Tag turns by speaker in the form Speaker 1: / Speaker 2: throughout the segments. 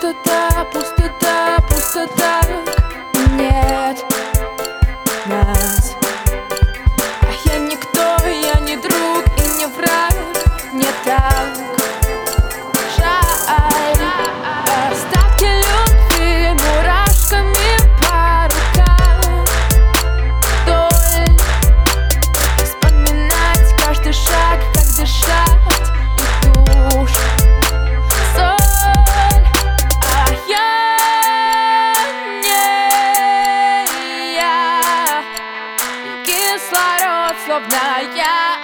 Speaker 1: Пустота, пустота, пустота. Нет нас Кислород, словно я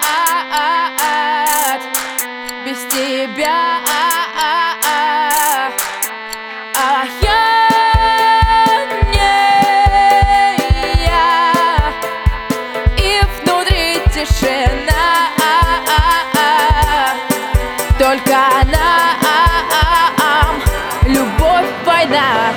Speaker 1: без тебя. А я не я. И внутри тишина. Только нам Любовь, война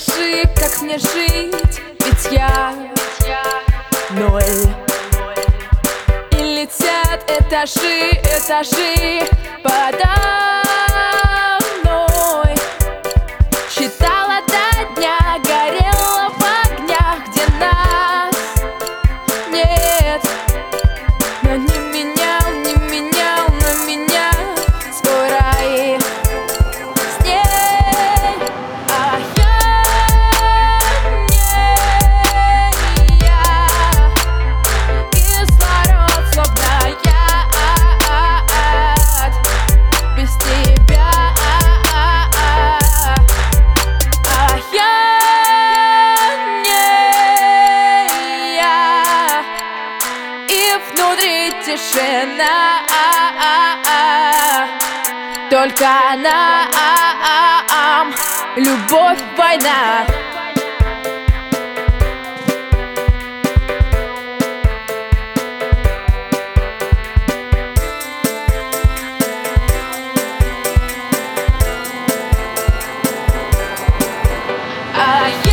Speaker 1: Покажи, как мне жить? Ведь я ноль. И летят этажи, этажи подо И внутри тишина Только нам Любовь, война. А